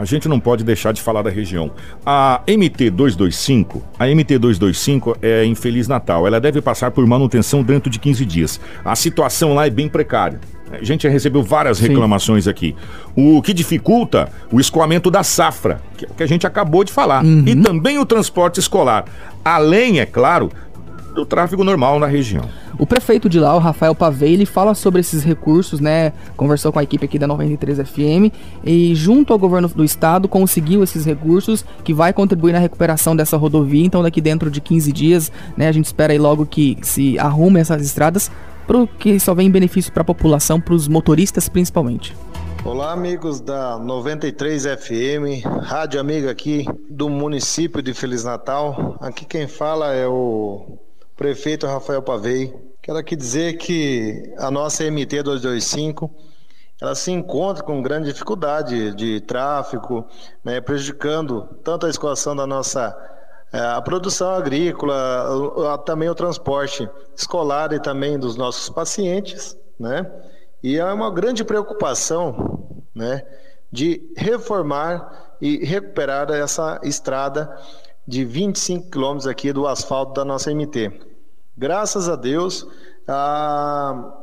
a gente não pode deixar de falar da região. A MT-225, a MT-225 é em Feliz Natal. Ela deve passar por manutenção dentro de 15 dias. A situação lá é bem precária. A gente já recebeu várias reclamações Sim. aqui. O que dificulta o escoamento da safra, que, é que a gente acabou de falar. Uhum. E também o transporte escolar. Além, é claro, do tráfego normal na região. O prefeito de lá, o Rafael Pavei, ele fala sobre esses recursos, né? Conversou com a equipe aqui da 93 FM e junto ao governo do estado conseguiu esses recursos que vai contribuir na recuperação dessa rodovia. Então daqui dentro de 15 dias, né, a gente espera aí logo que se arrume essas estradas, pro que só vem benefício para a população, para os motoristas principalmente. Olá, amigos da 93 FM, rádio amiga aqui do município de Feliz Natal. Aqui quem fala é o prefeito Rafael Pavei. Quero aqui dizer que a nossa MT 225 ela se encontra com grande dificuldade de tráfego, né, prejudicando tanto a escoação da nossa é, a produção agrícola, também o transporte escolar e também dos nossos pacientes, né? E é uma grande preocupação, né, de reformar e recuperar essa estrada de 25 quilômetros aqui do asfalto da nossa MT. Graças a Deus, a,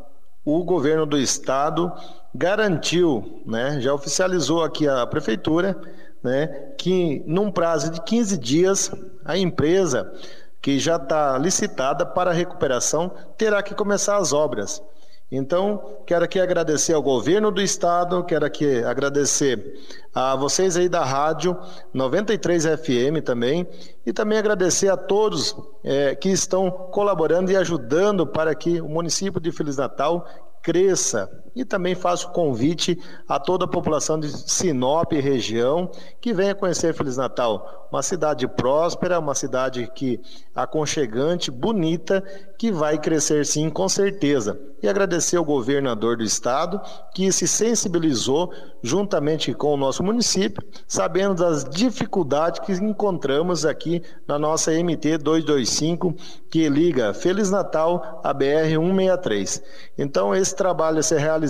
o governo do estado garantiu, né, já oficializou aqui a prefeitura, né, que num prazo de 15 dias a empresa que já está licitada para recuperação terá que começar as obras. Então, quero aqui agradecer ao governo do estado, quero aqui agradecer a vocês aí da rádio 93 FM também, e também agradecer a todos é, que estão colaborando e ajudando para que o município de Feliz Natal cresça. E também faço convite a toda a população de Sinop e região que venha conhecer Feliz Natal. Uma cidade próspera, uma cidade que aconchegante, bonita, que vai crescer sim, com certeza. E agradecer ao governador do estado que se sensibilizou juntamente com o nosso município, sabendo das dificuldades que encontramos aqui na nossa MT 225, que liga Feliz Natal à BR 163. Então esse trabalho a ser realizado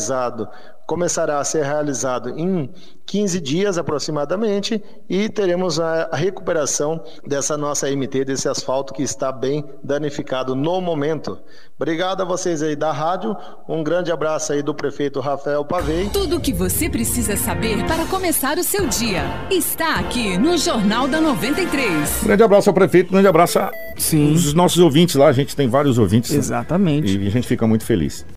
começará a ser realizado em 15 dias aproximadamente e teremos a recuperação dessa nossa MT, desse asfalto que está bem danificado no momento. Obrigado a vocês aí da rádio, um grande abraço aí do prefeito Rafael Pavei. Tudo o que você precisa saber para começar o seu dia está aqui no Jornal da 93. Grande abraço ao prefeito, grande abraço aos nossos ouvintes lá, a gente tem vários ouvintes. Exatamente. E a gente fica muito feliz.